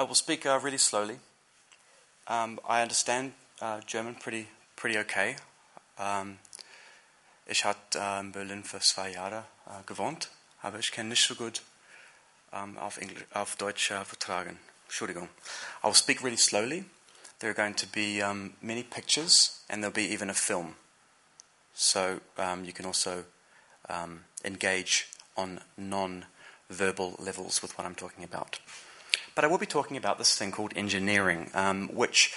I will speak uh, really slowly. Um, I understand uh, German pretty pretty okay. Um, ich habe äh, in Berlin für zwei Jahre äh, gewohnt, aber ich kann nicht so gut um, auf, Englisch, auf Deutsch äh, vertragen. Entschuldigung. I will speak really slowly. There are going to be um, many pictures, and there'll be even a film. So um, you can also um, engage on non-verbal levels with what I'm talking about. But I will be talking about this thing called engineering, um, which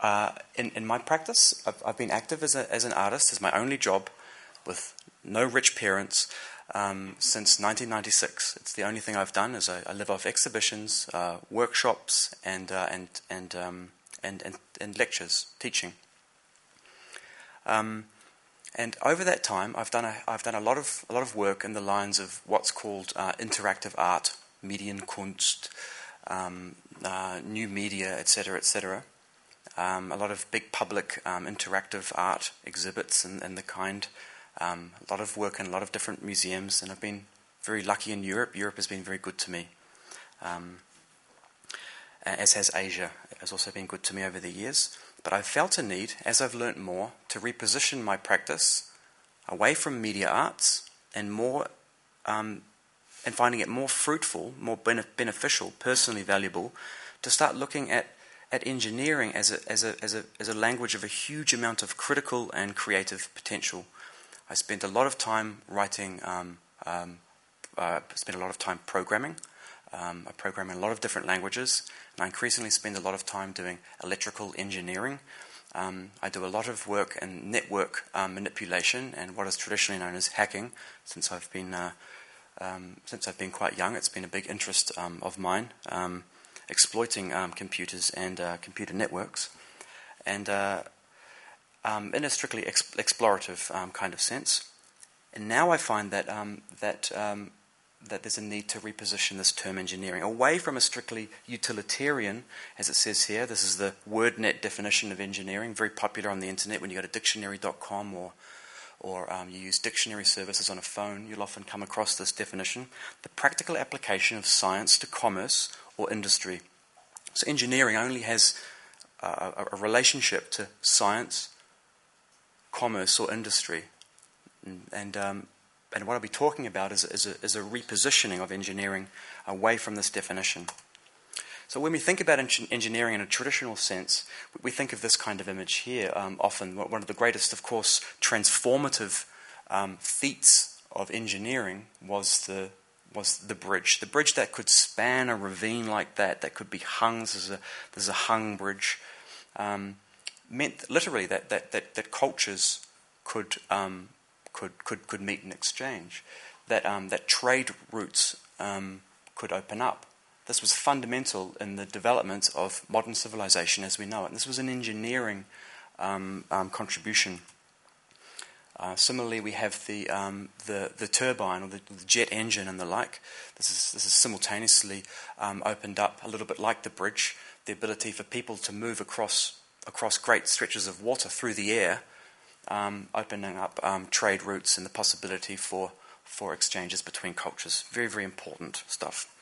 uh, in, in my practice, I've, I've been active as, a, as an artist, as my only job, with no rich parents, um, since 1996. It's the only thing I've done. Is I, I live off exhibitions, uh, workshops, and uh, and and, um, and, and and lectures, teaching. Um, and over that time, I've done a, I've done a lot of a lot of work in the lines of what's called uh, interactive art, Medienkunst, um, uh, new media, etc., etc. Um, a lot of big public um, interactive art exhibits and, and the kind. Um, a lot of work in a lot of different museums, and I've been very lucky in Europe. Europe has been very good to me, um, as has Asia. It has also been good to me over the years. But I've felt a need, as I've learnt more, to reposition my practice away from media arts and more, um, and finding it more fruitful, more beneficial, personally valuable, to start looking at at engineering as a, as, a, as, a, as a language of a huge amount of critical and creative potential. I spent a lot of time writing, um, um, uh, spent a lot of time programming. Um, I program in a lot of different languages, and I increasingly spend a lot of time doing electrical engineering. Um, I do a lot of work in network um, manipulation and what is traditionally known as hacking. Since I've been uh, um, since I've been quite young, it's been a big interest of mine, exploiting computers and uh, computer networks. And uh, um, in a strictly ex- explorative um, kind of sense. And now I find that um, that um, that there's a need to reposition this term engineering away from a strictly utilitarian, as it says here. This is the WordNet definition of engineering, very popular on the internet. When you go to dictionary.com or or um, you use dictionary services on a phone, you'll often come across this definition: the practical application of science to commerce or industry. So engineering only has a, a relationship to science commerce or industry. And, and, um, and what I'll be talking about is, is, a, is a repositioning of engineering away from this definition. So when we think about engineering in a traditional sense, we think of this kind of image here. Um, often, one of the greatest, of course, transformative um, feats of engineering was the was the bridge. The bridge that could span a ravine like that, that could be hung. This is a, this is a hung bridge. Um, meant literally that, that, that, that cultures could, um, could, could, could meet and exchange, that, um, that trade routes um, could open up. This was fundamental in the development of modern civilization as we know it. And this was an engineering um, um, contribution. Uh, similarly, we have the, um, the, the turbine or the, the, jet engine and the like. This is, this is simultaneously opened up a little bit like the bridge, the ability for people to move across across great stretches of water through the air, um, opening up um, trade routes and the possibility for, for exchanges between cultures. Very, very important stuff.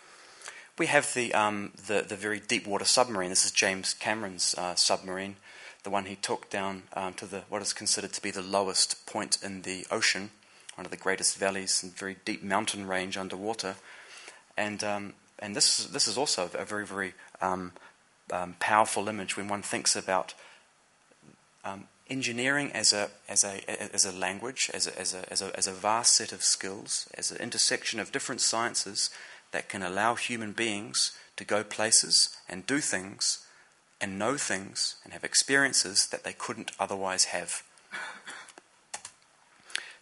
We have the, um, the, the, very deep water submarine. This is James Cameron's uh, submarine, the one he took down um, to the, what is considered to be the lowest point in the ocean, one of the greatest valleys and very deep mountain range underwater. And, um, and this, this is also a very, very um, um, powerful image when one thinks about um, engineering as a, as a, as a language, as a, as, a, as, a, as a vast set of skills, as an intersection of different sciences that can allow human beings to go places and do things and know things and have experiences that they couldn't otherwise have.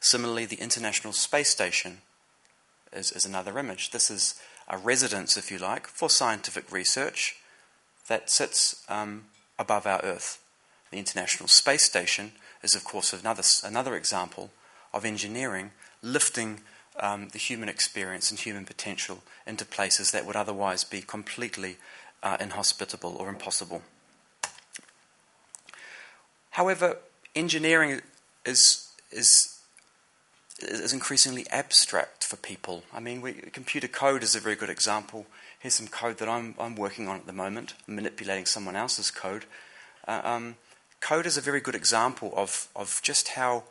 Similarly, the International Space Station is, is another image. This is a residence, if you like, for scientific research that sits um, above our Earth. The International Space Station is, of course, another, another example of engineering lifting um, the human experience and human potential into places that would otherwise be completely uh, inhospitable or impossible. However, engineering is, is, is increasingly abstract for people. I mean, we, computer code is a very good example here's some code that I'm, I'm working on at the moment, manipulating someone else's code. Uh, um, code is a very good example of, of just how,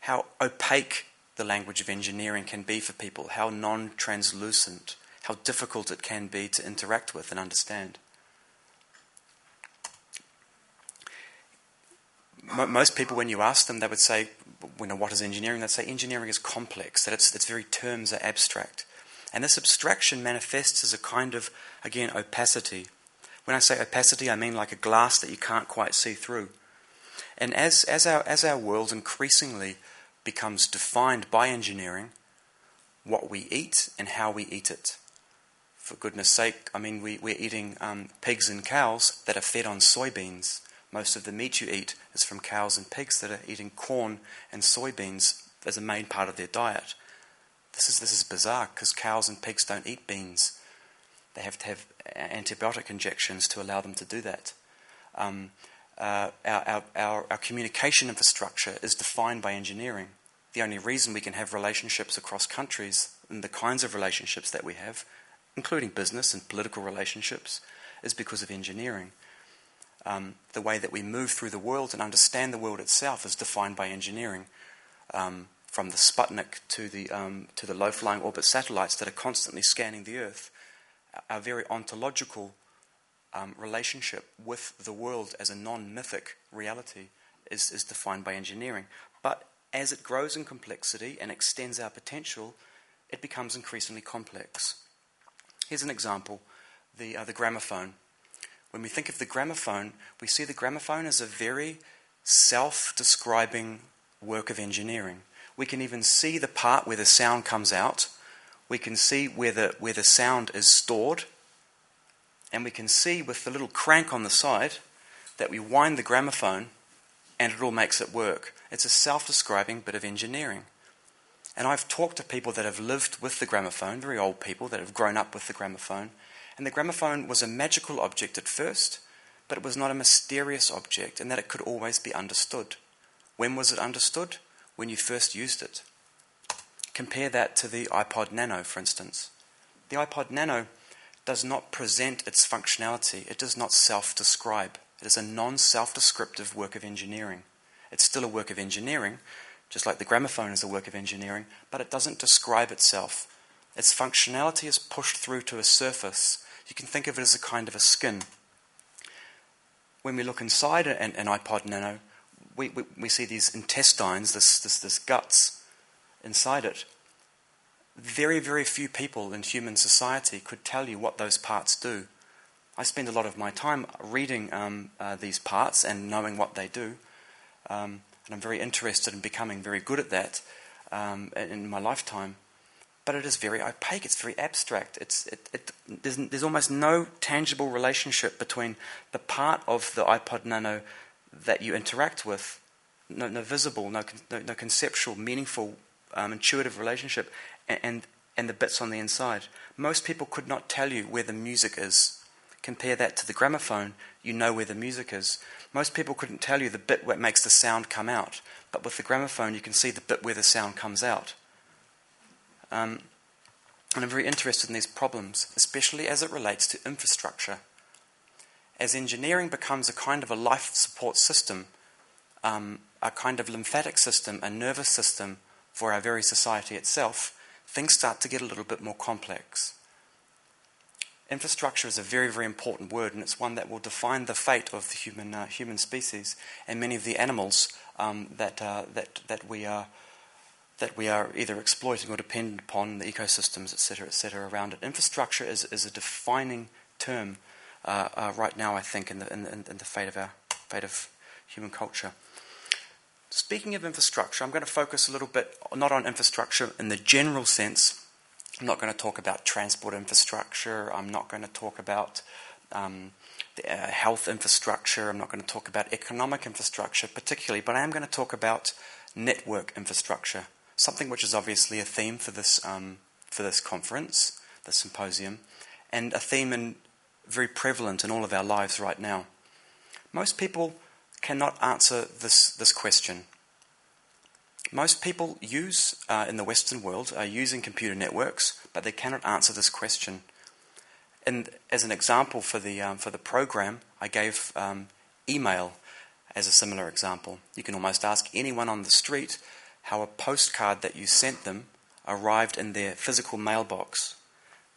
how opaque the language of engineering can be for people, how non translucent, how difficult it can be to interact with and understand. most people, when you ask them, they would say, you know, what is engineering? They'd say engineering is complex, that its, its very terms are abstract. And this abstraction manifests as a kind of, again, opacity. When I say opacity, I mean like a glass that you can't quite see through. And as, as, our, as our world increasingly becomes defined by engineering, what we eat and how we eat it. For goodness sake, I mean, we, we're eating um, pigs and cows that are fed on soybeans. Most of the meat you eat is from cows and pigs that are eating corn and soybeans as a main part of their diet. This is, this is bizarre because cows and pigs don't eat beans. They have to have antibiotic injections to allow them to do that. Um, uh, our, our, our, communication infrastructure is defined by engineering. The only reason we can have relationships across countries and the kinds of relationships that we have, including business and political relationships, is because of engineering. Um, the way that we move through the world and understand the world itself is defined by engineering. Um, from the Sputnik to the, um, to the low flying orbit satellites that are constantly scanning the Earth, our very ontological um, relationship with the world as a non mythic reality is, is defined by engineering. But as it grows in complexity and extends our potential, it becomes increasingly complex. Here's an example the, uh, the gramophone. When we think of the gramophone, we see the gramophone as a very self describing work of engineering. We can even see the part where the sound comes out. We can see where the, where the sound is stored. And we can see with the little crank on the side that we wind the gramophone and it all makes it work. It's a self describing bit of engineering. And I've talked to people that have lived with the gramophone, very old people that have grown up with the gramophone, and the gramophone was a magical object at first, but it was not a mysterious object, and that it could always be understood. When was it understood? When you first used it. Compare that to the iPod Nano, for instance. The iPod Nano does not present its functionality, it does not self describe. It is a non self descriptive work of engineering. It's still a work of engineering, just like the gramophone is a work of engineering, but it doesn't describe itself. Its functionality is pushed through to a surface you can think of it as a kind of a skin. When we look inside an, an iPod Nano, we, we, we, see these intestines, this, this, this guts inside it. Very, very few people in human society could tell you what those parts do. I spend a lot of my time reading um, uh, these parts and knowing what they do. Um, and I'm very interested in becoming very good at that um, in my lifetime but it is very opaque. It's very abstract. It's, it, it, there's, there's almost no tangible relationship between the part of the iPod Nano that you interact with, no, no visible, no, no, no, conceptual, meaningful, um, intuitive relationship, and, and, the bits on the inside. Most people could not tell you where the music is. Compare that to the gramophone, you know where the music is. Most people couldn't tell you the bit where it makes the sound come out, but with the gramophone, you can see the bit where the sound comes out. Um, and I'm very interested in these problems, especially as it relates to infrastructure. As engineering becomes a kind of a life support system, um, a kind of lymphatic system, a nervous system for our very society itself, things start to get a little bit more complex. Infrastructure is a very, very important word, and it's one that will define the fate of the human, uh, human species and many of the animals um, that, uh, that, that we are that we are either exploiting or dependent upon the ecosystems, etc., etc., around it. Infrastructure is, is a defining term uh, uh, right now, I think, in the, in, in the fate of our fate of human culture. Speaking of infrastructure, I'm going to focus a little bit not on infrastructure in the general sense. I'm not going to talk about transport infrastructure. I'm not going to talk about um, the, uh, health infrastructure. I'm not going to talk about economic infrastructure particularly, but I am going to talk about network infrastructure something which is obviously a theme for this um, for this conference, the symposium, and a theme in, very prevalent in all of our lives right now. Most people cannot answer this this question. Most people use uh, in the Western world are using computer networks, but they cannot answer this question. and as an example for the um, for the program, I gave um, email as a similar example. You can almost ask anyone on the street how a postcard that you sent them arrived in their physical mailbox.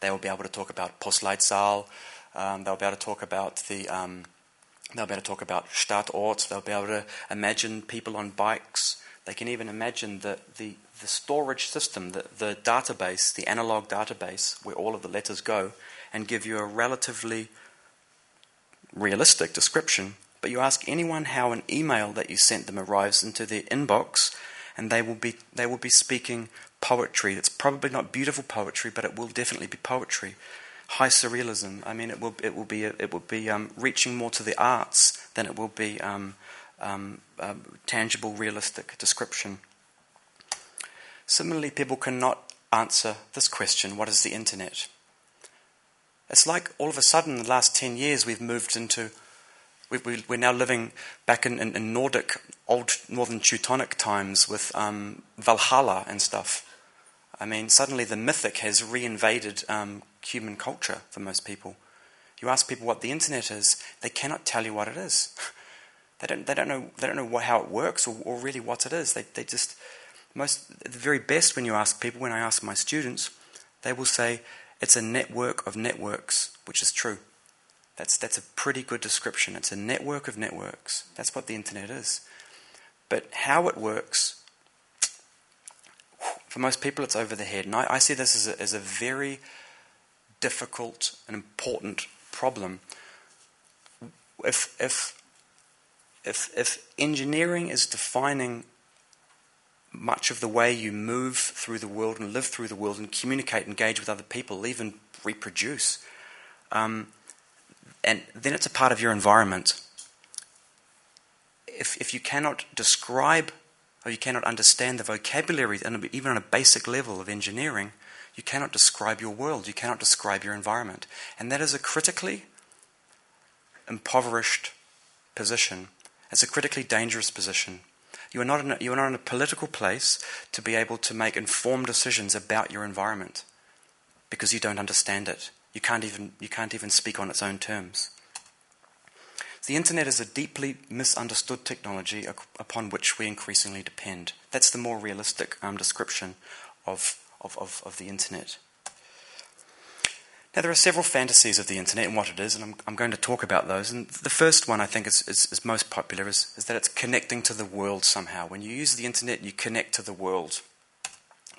They will be able to talk about Postleitzahl. Um, they'll be able to talk about the. Um, they'll be able to talk about Stadtort. They'll be able to imagine people on bikes. They can even imagine the, the, the storage system, the, the database, the analog database where all of the letters go, and give you a relatively realistic description. But you ask anyone how an email that you sent them arrives into their inbox, and they will be they will be speaking poetry. It's probably not beautiful poetry, but it will definitely be poetry. High surrealism. I mean, it will it will be it will be um, reaching more to the arts than it will be um, um, tangible, realistic description. Similarly, people cannot answer this question: What is the internet? It's like all of a sudden, the last 10 years, we've moved into, we, we, we're now living back in, in, in, Nordic, old Northern Teutonic times with um, Valhalla and stuff. I mean, suddenly the mythic has reinvaded um, human culture for most people. You ask people what the internet is, they cannot tell you what it is. they don't, they don't know, they don't know how it works or, or really what it is. They, they just, most, the very best when you ask people, when I ask my students, they will say, it's a network of networks, which is true. That's, that's a pretty good description. It's a network of networks. That's what the internet is. But how it works, for most people, it's over the head. And I, I see this as a, as a very difficult and important problem. If, if, if, if engineering is defining much of the way you move through the world and live through the world and communicate, engage with other people, even reproduce. Um, and then it's a part of your environment. If, if you cannot describe or you cannot understand the vocabulary, and even on a basic level of engineering, you cannot describe your world, you cannot describe your environment. And that is a critically impoverished position. It's a critically dangerous position you are, not in a, you are not in a political place to be able to make informed decisions about your environment because you don't understand it. You can't even, you can't even speak on its own terms. The internet is a deeply misunderstood technology upon which we increasingly depend. That's the more realistic um, description of, of, of, of the internet. Now, there are several fantasies of the internet and what it is, and I'm, I'm going to talk about those. And the first one I think is, is, is most popular is, is that it's connecting to the world somehow. When you use the internet, you connect to the world.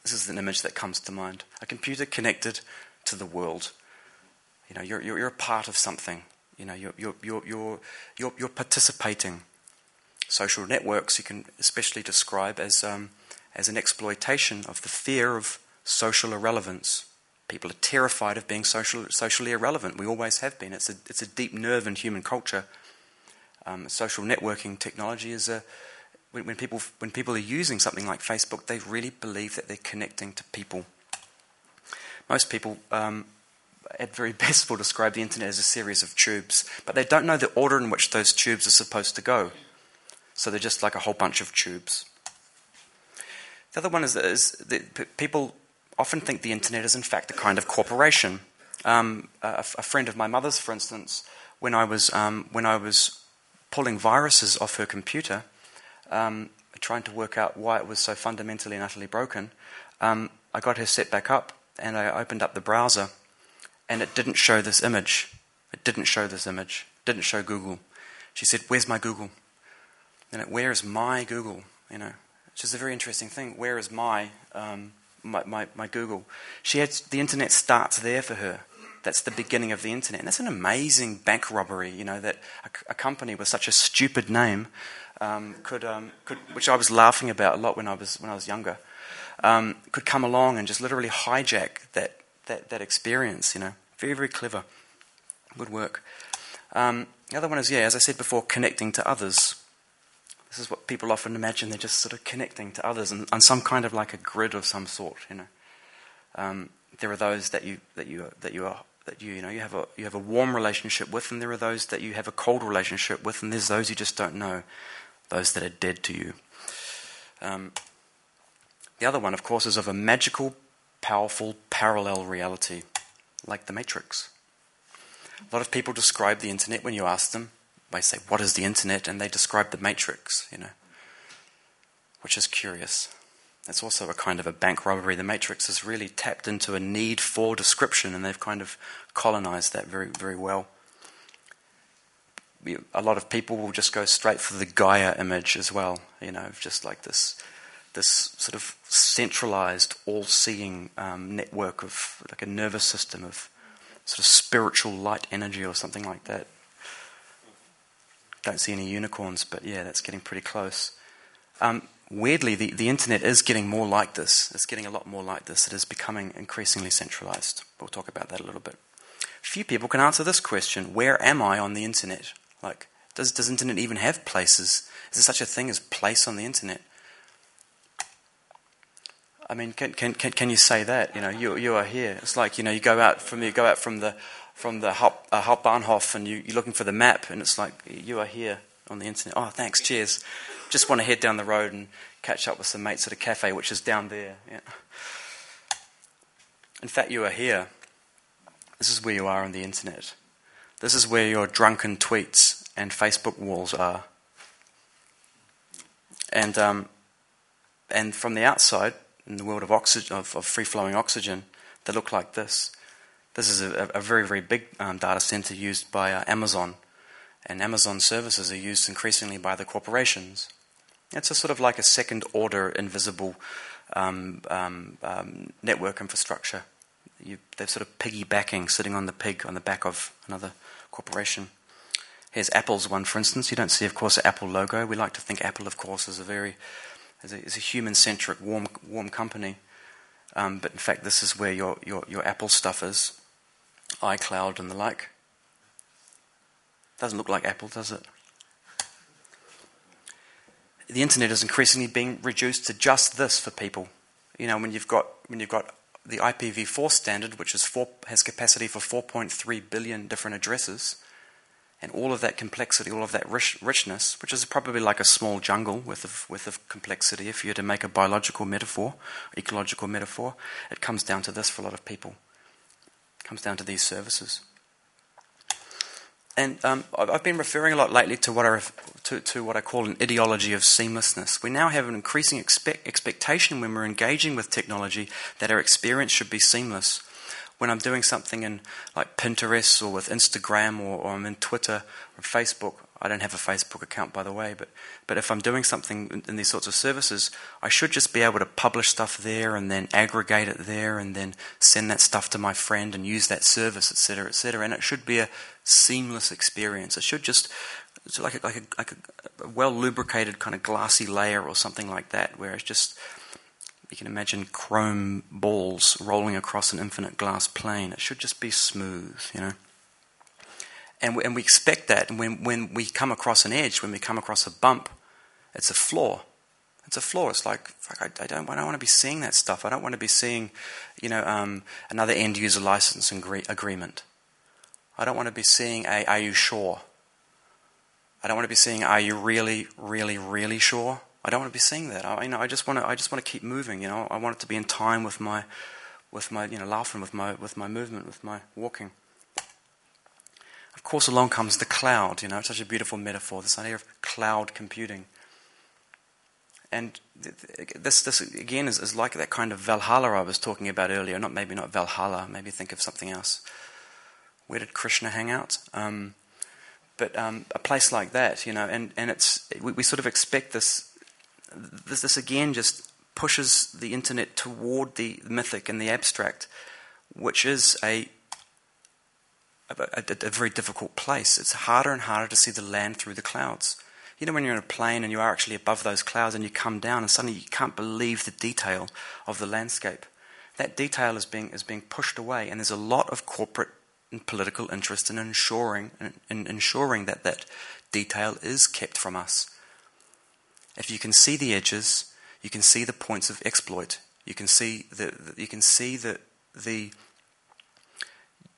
This is an image that comes to mind. A computer connected to the world. You know, you're, you're, you're a part of something. You know, you're, you're, you're, you're, you're, participating. Social networks you can especially describe as, um, as an exploitation of the fear of social irrelevance. People are terrified of being social, socially irrelevant. We always have been. It's a, it's a deep nerve in human culture. Um, social networking technology is a when, when, people when people are using something like Facebook, they really believe that they're connecting to people. Most people, um, at very best, will describe the internet as a series of tubes, but they don't know the order in which those tubes are supposed to go. So they're just like a whole bunch of tubes. The other one is, is that people often think the internet is in fact a kind of corporation. Um, a, a, friend of my mother's, for instance, when I was um, when I was pulling viruses off her computer, um, trying to work out why it was so fundamentally and utterly broken, um, I got her set back up and I opened up the browser, and it didn't show this image. It didn't show this image. It didn't show Google. She said, "Where's my Google?" And it, where is my Google? You know, which is a very interesting thing. Where is my um, my, my, my Google. She had the internet starts there for her. That's the beginning of the internet. And that's an amazing bank robbery, you know, that a, a company with such a stupid name um, could, um, could, which I was laughing about a lot when I was, when I was younger, um, could come along and just literally hijack that, that, that experience, you know. Very, very clever. Good work. Um, the other one is, yeah, as I said before, connecting to others. This is what people often imagine. They're just sort of connecting to others and on some kind of like a grid of some sort. You know, um, there are those that you that you that you are that you you know you have a you have a warm relationship with, and there are those that you have a cold relationship with, and there's those you just don't know, those that are dead to you. Um, the other one, of course, is of a magical, powerful, parallel reality, like the Matrix. A lot of people describe the internet when you ask them. They say, "What is the internet?" and they describe the matrix. You know, which is curious. That's also a kind of a bank robbery. The matrix has really tapped into a need for description, and they've kind of colonized that very, very well. A lot of people will just go straight for the Gaia image as well. You know, just like this this sort of centralized, all-seeing um, network of like a nervous system of sort of spiritual light energy or something like that. Don't see any unicorns, but yeah, that's getting pretty close. Um, weirdly, the, the internet is getting more like this. It's getting a lot more like this. It is becoming increasingly centralized. We'll talk about that a little bit. Few people can answer this question Where am I on the internet? Like, does, does internet even have places? Is there such a thing as place on the internet? I mean, can, can, can, can you say that? You know, you, you are here. It's like, you know, you go out from, you go out from the, from the Haupt, uh, Hauptbahnhof and you, you're looking for the map and it's like, you are here on the internet. Oh, thanks, cheers. Just want to head down the road and catch up with some mates at a cafe, which is down there. Yeah. In fact, you are here. This is where you are on the internet. This is where your drunken tweets and Facebook walls are. And, um, and from the outside, in the world of, of, of free flowing oxygen that look like this. This is a, a very, very big um, data center used by uh, Amazon, and Amazon services are used increasingly by the corporations. It's a sort of like a second order invisible um, um, um network infrastructure. You, they're sort of piggybacking, sitting on the pig on the back of another corporation. Here's Apple's one, for instance. You don't see, of course, an Apple logo. We like to think Apple, of course, is a very is a, a human centric, warm, warm company. Um, but in fact, this is where your, your, your Apple stuff is iCloud and the like. Doesn't look like Apple, does it? The internet is increasingly being reduced to just this for people. You know, when you've got when you've got the IPv4 standard, which is four, has capacity for 4.3 billion different addresses, and all of that complexity, all of that rich, richness, which is probably like a small jungle with of, with of complexity, if you were to make a biological metaphor, ecological metaphor, it comes down to this for a lot of people. It comes down to these services. And um, I've been referring a lot lately to what, I, to, to what I call an ideology of seamlessness. We now have an increasing expect, expectation when we're engaging with technology that our experience should be seamless when I'm doing something in like Pinterest or with Instagram or, or I'm in Twitter or Facebook, I don't have a Facebook account by the way, but but if I'm doing something in, in, these sorts of services, I should just be able to publish stuff there and then aggregate it there and then send that stuff to my friend and use that service, etc., etc. And it should be a seamless experience. It should just it's like a, like a, like a, a well lubricated kind of glassy layer or something like that, where it's just you can imagine chrome balls rolling across an infinite glass plane. It should just be smooth, you know. And we, and we expect that. And when, when we come across an edge, when we come across a bump, it's a flaw. It's a flaw. It's like I, I, don't. I don't want to be seeing that stuff. I don't want to be seeing, you know, um, another end user license agreement. I don't want to be seeing a. Are you sure? I don't want to be seeing. Are you really, really, really sure? I don't want to be seeing that. I, you know, I just want to. I just want to keep moving. You know, I want it to be in time with my, with my, you know, laughing with my, with my movement, with my walking. Of course, along comes the cloud. You know, it's such a beautiful metaphor. This idea of cloud computing. And this, this again is, is like that kind of Valhalla I was talking about earlier. Not maybe not Valhalla. Maybe think of something else. Where did Krishna hang out? Um, but um, a place like that, you know, and, and it's we, we sort of expect this this, this again just pushes the internet toward the mythic and the abstract, which is a, a, a, a very difficult place. It's harder and harder to see the land through the clouds. You know, when you're in a plane and you are actually above those clouds and you come down and suddenly you can't believe the detail of the landscape. That detail is being, is being pushed away, and there's a lot of corporate and political interest in ensuring, in, in ensuring that that detail is kept from us. If you can see the edges, you can see the points of exploit. You can see the, you can see the, the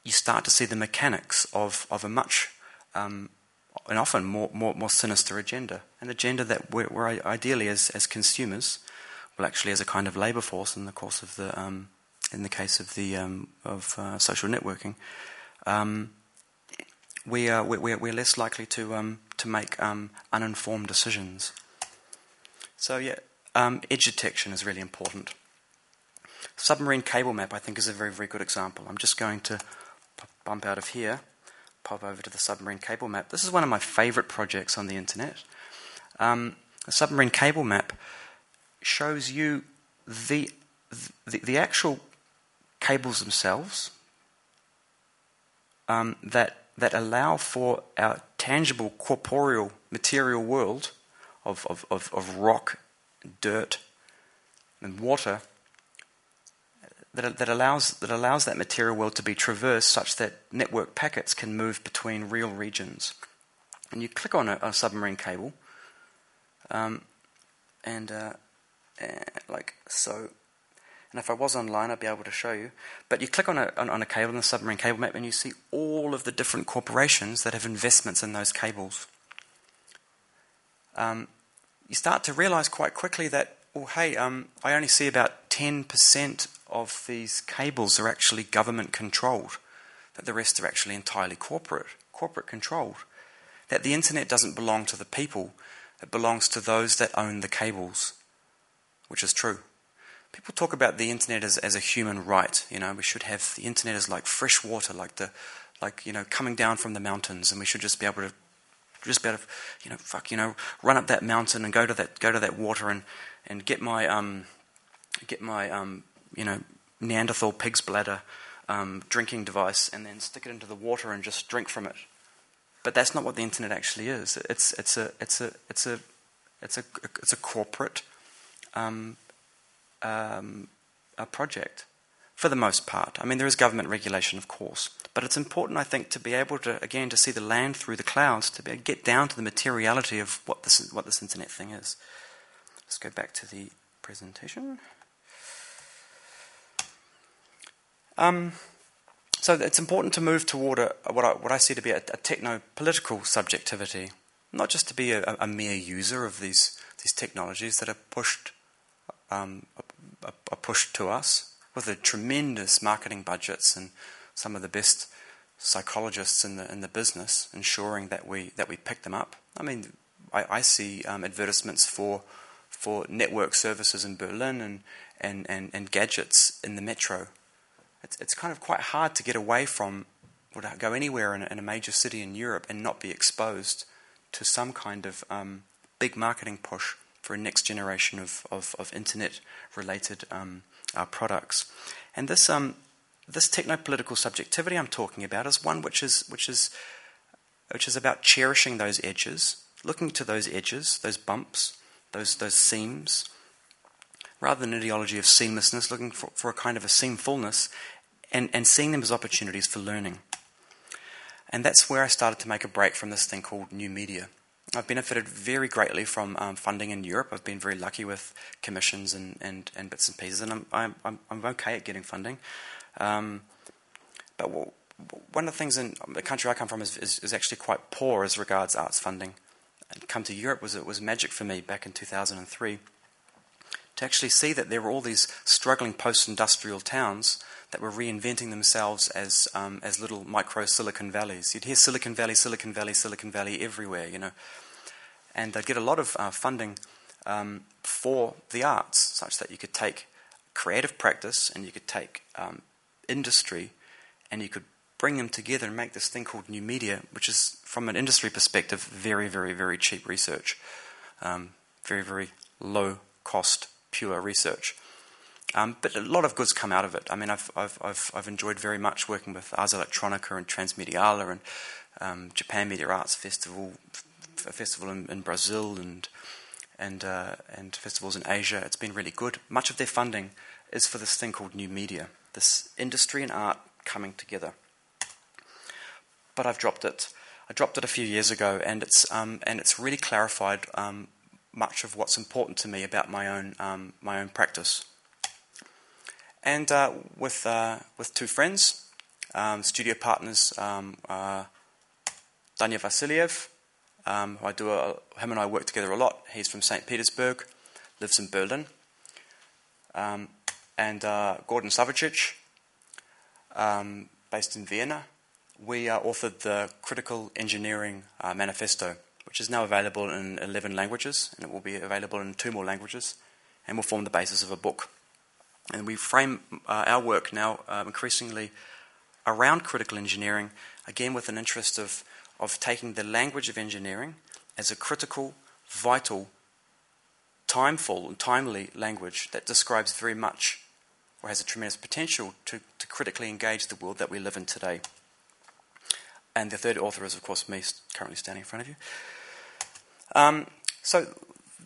you start to see the mechanics of, of a much um, and often more, more, more sinister agenda. An agenda that we're, we're, ideally, as, as consumers, well, actually, as a kind of labor force in the course of the, um, in the case of the um, of uh, social networking, um, we are we're, we're less likely to um, to make um, uninformed decisions. So yeah, um, edge detection is really important. Submarine cable map, I think, is a very very good example. I'm just going to bump out of here, pop over to the submarine cable map. This is one of my favorite projects on the internet. Um, a submarine cable map shows you the, the, the actual cables themselves um, that, that allow for our tangible corporeal material world of, of, of, of rock, dirt, and water that, that, allows, that allows that material world to be traversed such that network packets can move between real regions. And you click on a, a submarine cable, um, and, uh, and like so. And if I was online, I'd be able to show you. But you click on a, on, on a cable in the submarine cable map, and you see all of the different corporations that have investments in those cables. Um, you start to realize quite quickly that, oh, hey, um, I only see about 10% of these cables are actually government controlled, that the rest are actually entirely corporate, corporate controlled, that the internet doesn't belong to the people, it belongs to those that own the cables, which is true. People talk about the internet as, as a human right. You know, we should have the internet as like fresh water, like the, like you know, coming down from the mountains, and we should just be able to, just to, you know, fuck, you know, run up that mountain and go to that, go to that water and, and get my, um, get my, um, you know, Neanderthal pig's bladder um, drinking device, and then stick it into the water and just drink from it. But that's not what the internet actually is. It's it's a it's a it's a it's a it's a corporate um, um, a project for the most part. I mean, there is government regulation, of course, but it's important, I think, to be able to again to see the land through the clouds, to be get down to the materiality of what this what this internet thing is. Let's go back to the presentation. Um, so it's important to move toward a, what, I, what I see to be a, a techno political subjectivity, not just to be a, a, mere user of these, these technologies that are pushed, um, are pushed to us with the tremendous marketing budgets and some of the best psychologists in the in the business, ensuring that we that we pick them up. I mean, I, I see um, advertisements for for network services in Berlin and, and, and, and gadgets in the metro it's, it's kind of quite hard to get away from, or to go anywhere in a, in a major city in Europe and not be exposed to some kind of um, big marketing push for a next generation of, of, of internet related um, uh, products. And this, um, this techno political subjectivity I'm talking about is one which is, which, is, which is about cherishing those edges, looking to those edges, those bumps, those, those seams, rather than an ideology of seamlessness, looking for, for a kind of a seamfulness and, and seeing them as opportunities for learning. And that's where I started to make a break from this thing called new media. I've benefited very greatly from um, funding in Europe. I've been very lucky with commissions and, and, and bits and pieces, and I'm, I'm, I'm okay at getting funding. Um, but one of the things in the country I come from is, is, is, actually quite poor as regards arts funding. And come to Europe was it was magic for me back in 2003 to actually see that there were all these struggling post-industrial towns that were reinventing themselves as um, as little micro Silicon Valleys. You'd hear Silicon Valley, Silicon Valley, Silicon Valley everywhere, you know, and they'd get a lot of uh, funding um, for the arts, such that you could take creative practice and you could take um, industry, and you could bring them together and make this thing called new media, which is, from an industry perspective, very, very, very cheap research, um, very, very low cost, pure research. Um, but a lot of goods come out of it. I mean, I've, I've, I've, I've enjoyed very much working with Ars Electronica and Transmediale and um, Japan Media Arts Festival, a festival in, in, Brazil and and uh, and festivals in Asia. It's been really good. Much of their funding is for this thing called new media, this industry and art coming together. But I've dropped it. I dropped it a few years ago, and it's um, and it's really clarified um, much of what's important to me about my own um, my own practice and uh, with uh, with two friends, um, studio partners, um, uh, Danja Vasiliev, um, I do a, him and I work together a lot. He's from St. Petersburg, lives in Berlin, um, and uh, Gordan Savičić, um, based in Vienna, we uh, authored the Critical Engineering uh, Manifesto, which is now available in 11 languages, and it will be available in two more languages, and will form the basis of a book. And we frame uh, our work now uh, increasingly around critical engineering, again with an interest of, of taking the language of engineering as a critical, vital, timeful, and timely language that describes very much or has a tremendous potential to, to critically engage the world that we live in today. And the third author is, of course, me currently standing in front of you. Um, so,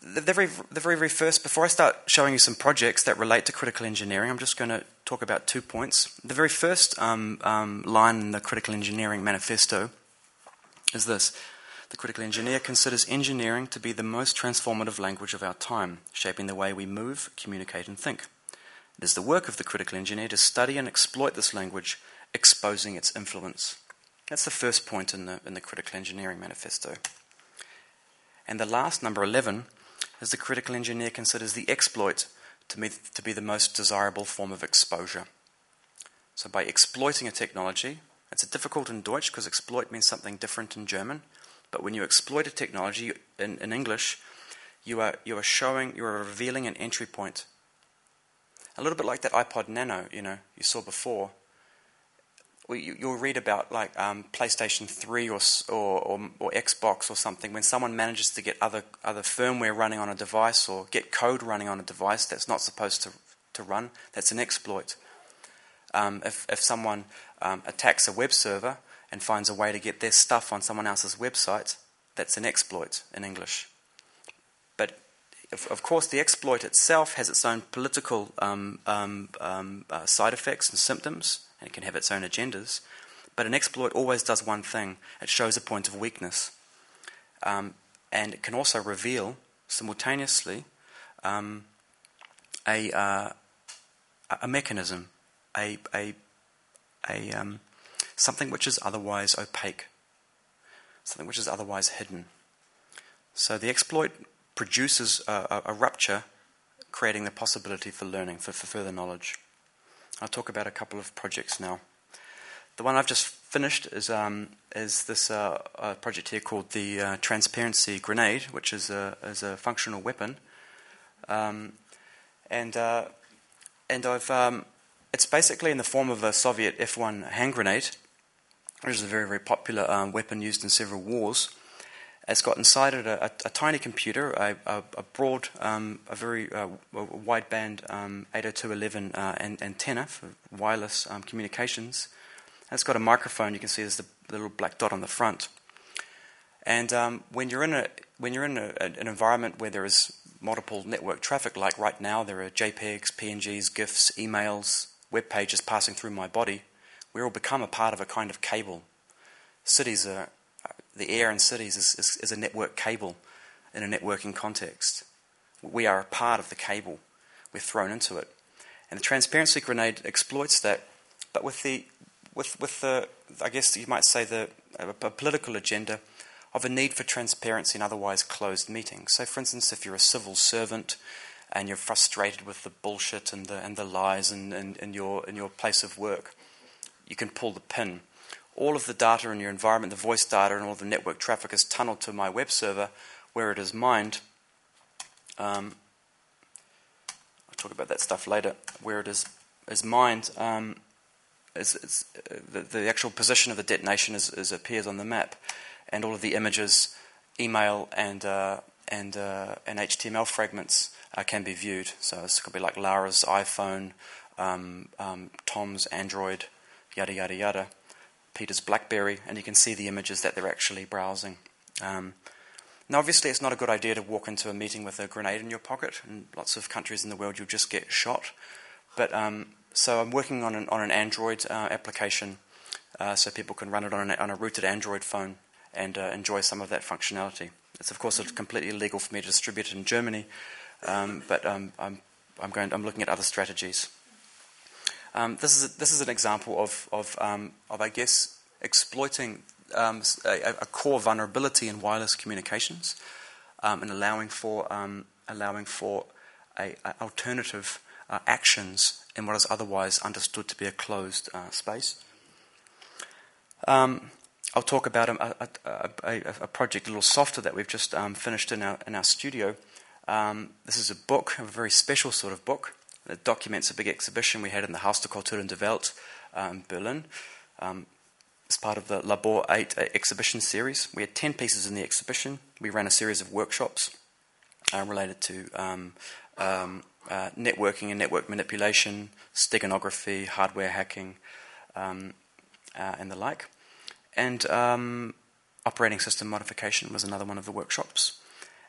the, the, very, the very, very first, before I start showing you some projects that relate to critical engineering, I'm just going to talk about two points. The very first um, um, line in the Critical Engineering Manifesto is this The critical engineer considers engineering to be the most transformative language of our time, shaping the way we move, communicate, and think. It is the work of the critical engineer to study and exploit this language, exposing its influence. That's the first point in the, in the Critical Engineering Manifesto. And the last, number 11, is the critical engineer considers the exploit to be, to be the most desirable form of exposure. So, by exploiting a technology, it's a difficult in Deutsch because exploit means something different in German. But when you exploit a technology in, in English, you are, you are showing, you are revealing an entry point. A little bit like that iPod Nano, you know, you saw before you, will read about like um, PlayStation 3 or, or, or, or, Xbox or something when someone manages to get other, other firmware running on a device or get code running on a device that's not supposed to, to run, that's an exploit. Um, if, if someone um, attacks a web server and finds a way to get their stuff on someone else's website, that's an exploit in English. But of, of course, the exploit itself has its own political um, um, um, uh, side effects and symptoms and it can have its own agendas. But an exploit always does one thing it shows a point of weakness. Um, and it can also reveal simultaneously um, a, uh, a mechanism, a, a, a, um, something which is otherwise opaque, something which is otherwise hidden. So the exploit produces a, a, a rupture, creating the possibility for learning, for, for further knowledge. I'll talk about a couple of projects now. The one I've just finished is um, is this uh, project here called the uh, Transparency Grenade, which is a is a functional weapon, um, and uh, and I've um, it's basically in the form of a Soviet F1 hand grenade, which is a very very popular um, weapon used in several wars has got inside it a, a, a tiny computer, a, a broad, um, a very uh, wideband um, 802.11 uh, an- antenna for wireless um, communications. And it's got a microphone. You can see there's the, little black dot on the front. And um, when you're in a when you're in an environment where there is multiple network traffic, like right now, there are JPEGs, PNGs, GIFs, emails, web pages passing through my body. We all become a part of a kind of cable. Cities are the air in cities is, is, is, a network cable in a networking context. We are a part of the cable. We're thrown into it. And the transparency grenade exploits that, but with the, with, with the I guess you might say, the a political agenda of a need for transparency in otherwise closed meetings. So, for instance, if you're a civil servant and you're frustrated with the bullshit and the, and the lies in, in, in, your, in your place of work, you can pull the pin all of the data in your environment, the voice data, and all the network traffic is tunneled to my web server where it is mined. Um, I'll talk about that stuff later. Where it is is mined, um, uh, the, the, actual position of the detonation is, is, appears on the map, and all of the images, email, and uh, and uh, and HTML fragments uh, can be viewed. So this could be like Lara's iPhone, um, um Tom's Android, yada yada yada. Peter's Blackberry, and you can see the images that they're actually browsing. Um, now, obviously, it's not a good idea to walk into a meeting with a grenade in your pocket. In lots of countries in the world, you'll just get shot. But um, so I'm working on an, on an Android uh, application uh, so people can run it on, an, on a rooted Android phone and uh, enjoy some of that functionality. It's, of course, completely illegal for me to distribute it in Germany, um, but um, I'm, I'm, going, I'm looking at other strategies. Um, this is a, this is an example of of, um, of I guess exploiting um, a, a, core vulnerability in wireless communications um, and allowing for um, allowing for a, a alternative uh, actions in what is otherwise understood to be a closed uh, space. Um, I'll talk about a, a, a, a, project a little softer that we've just um, finished in our, in our studio. Um, this is a book, a very special sort of book documents a big exhibition we had in the Haus der Kulturen der Welt, um, Berlin. Um, as part of the Labor 8 exhibition series. We had 10 pieces in the exhibition. We ran a series of workshops uh, related to um, um, uh, networking and network manipulation, steganography, hardware hacking, um, uh, and the like. And um, operating system modification was another one of the workshops.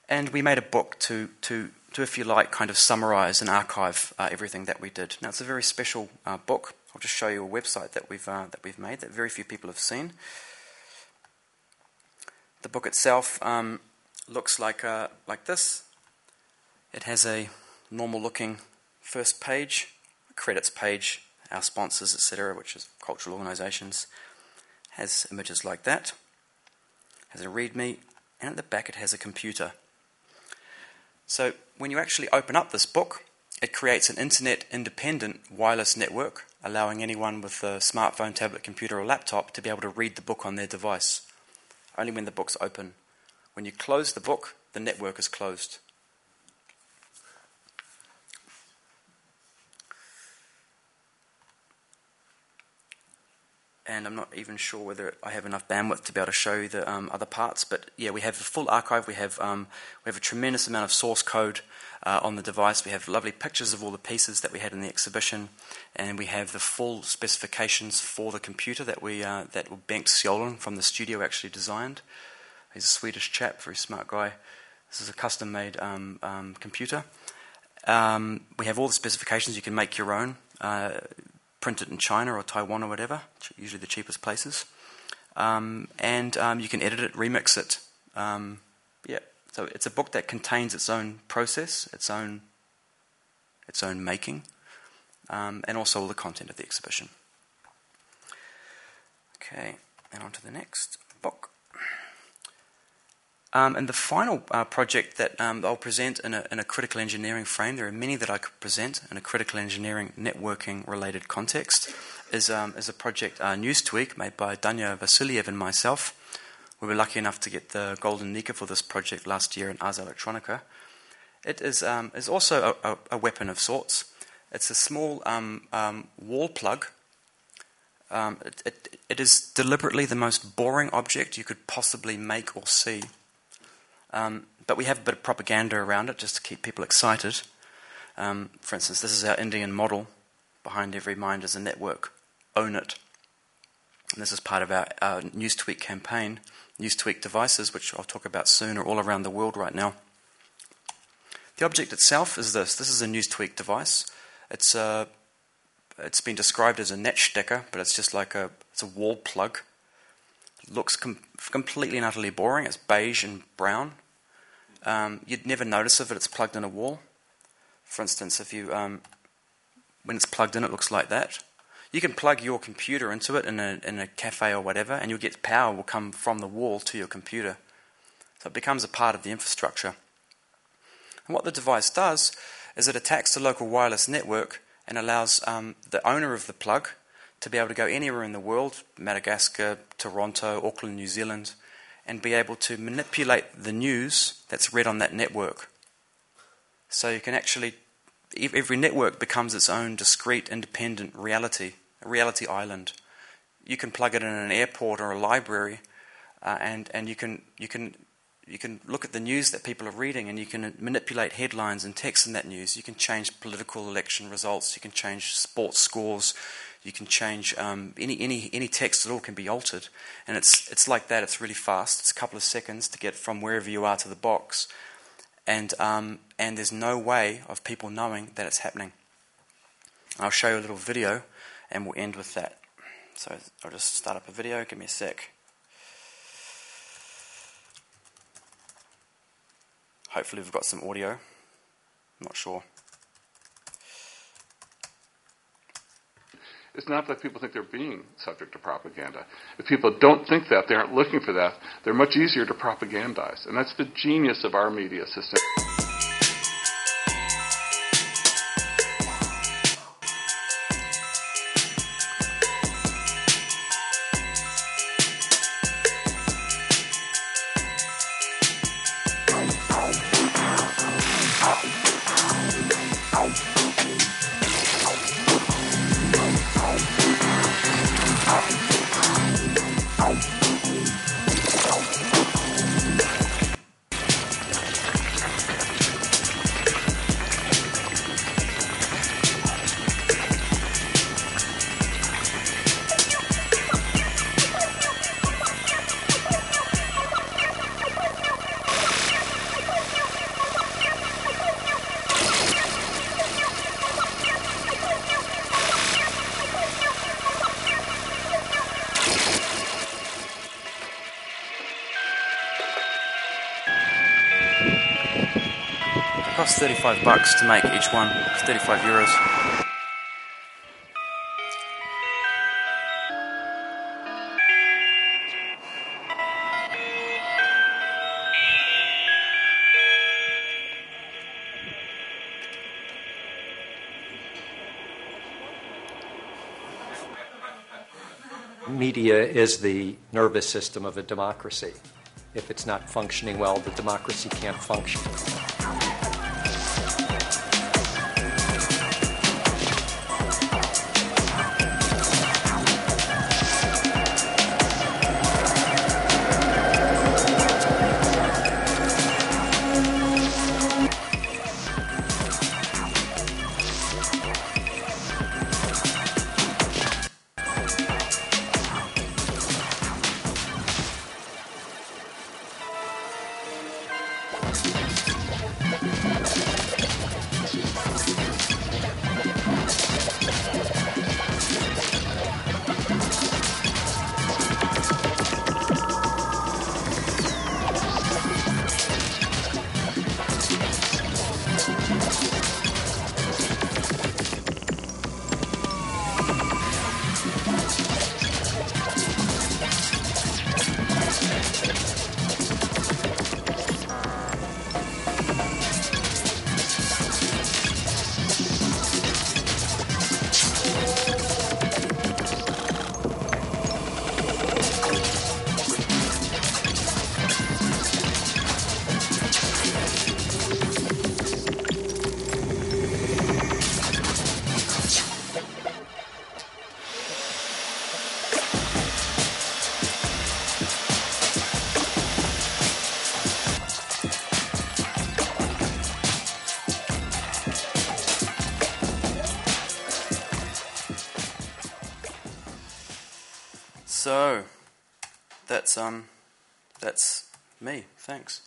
And we made a book to, to, to if you like, kind of summarize and archive uh, everything that we did. Now, it's a very special uh, book. I'll just show you a website that we've, uh, that we've made that very few people have seen. The book itself um, looks like, uh, like this. It has a normal looking first page, credits page, our sponsors, etc., which is cultural organizations, has images like that, has a README, and at the back it has a computer. So when you actually open up this book, it creates an internet independent wireless network, allowing anyone with a smartphone, tablet, computer, or laptop to be able to read the book on their device. Only when the book's open. When you close the book, the network is closed. And I'm not even sure whether I have enough bandwidth to be able to show you the um, other parts. But yeah, we have a full archive. We have um, we have a tremendous amount of source code uh, on the device. We have lovely pictures of all the pieces that we had in the exhibition, and we have the full specifications for the computer that we uh, that Bengt Sjölén from the studio actually designed. He's a Swedish chap, very smart guy. This is a custom-made um, um computer. Um, we have all the specifications. You can make your own. Uh, print it in China or Taiwan or whatever, usually the cheapest places. Um, and um, you can edit it, remix it. Um, yeah, so it's a book that contains its own process, its own, its own making, um, and also all the content of the exhibition. Okay, and on to the next book. Um, and the final uh, project that um, I'll present in a, in a, critical engineering frame, there are many that I could present in a critical engineering networking related context, is, um, is a project uh, Newstweek made by Danja Vasiliev and myself. We were lucky enough to get the Golden Nika for this project last year in Ars Electronica. It is, um, is also a, a, weapon of sorts. It's a small um, um, wall plug. It, it, it is deliberately the most boring object you could possibly make or see. Um, but we have a bit of propaganda around it just to keep people excited. Um, for instance, this is our Indian model. Behind every mind is a network. Own it. And this is part of our, our Newstweek campaign. Newstweek devices, which I'll talk about soon, are all around the world right now. The object itself is this. This is a Newstweek device. It's a uh, it's been described as a Netzstecker, but it's just like a it's a wall plug. It looks com- completely and utterly boring. It's beige and brown. Um, you'd never notice if it's plugged in a wall. For instance, if you um, when it's plugged in, it looks like that. You can plug your computer into it in a in a cafe or whatever, and you'll get power will come from the wall to your computer. So it becomes a part of the infrastructure. And what the device does is it attacks the local wireless network and allows um, the owner of the plug to be able to go anywhere in the world, Madagascar, Toronto, Auckland, New Zealand, and be able to manipulate the news that's read on that network. So you can actually, every network becomes its own discrete, independent reality, a reality island. You can plug it in an airport or a library, uh, and and you can you can you can look at the news that people are reading, and you can manipulate headlines and text in that news. You can change political election results. You can change sports scores. You can change um, any, any, any text at all can be altered. And it's, it's like that. It's really fast. It's a couple of seconds to get from wherever you are to the box. And, um, and there's no way of people knowing that it's happening. I'll show you a little video and we'll end with that. So I'll just start up a video. Give me a sec. Hopefully, we've got some audio. I'm not sure. It's not that people think they're being subject to propaganda. If people don't think that, they aren't looking for that, they're much easier to propagandize. And that's the genius of our media system. Costs 35 bucks to make each one, 35 euros. media is the nervous system of a democracy. If it's not functioning well, the democracy can't function. So, that's um, that's me. Thanks.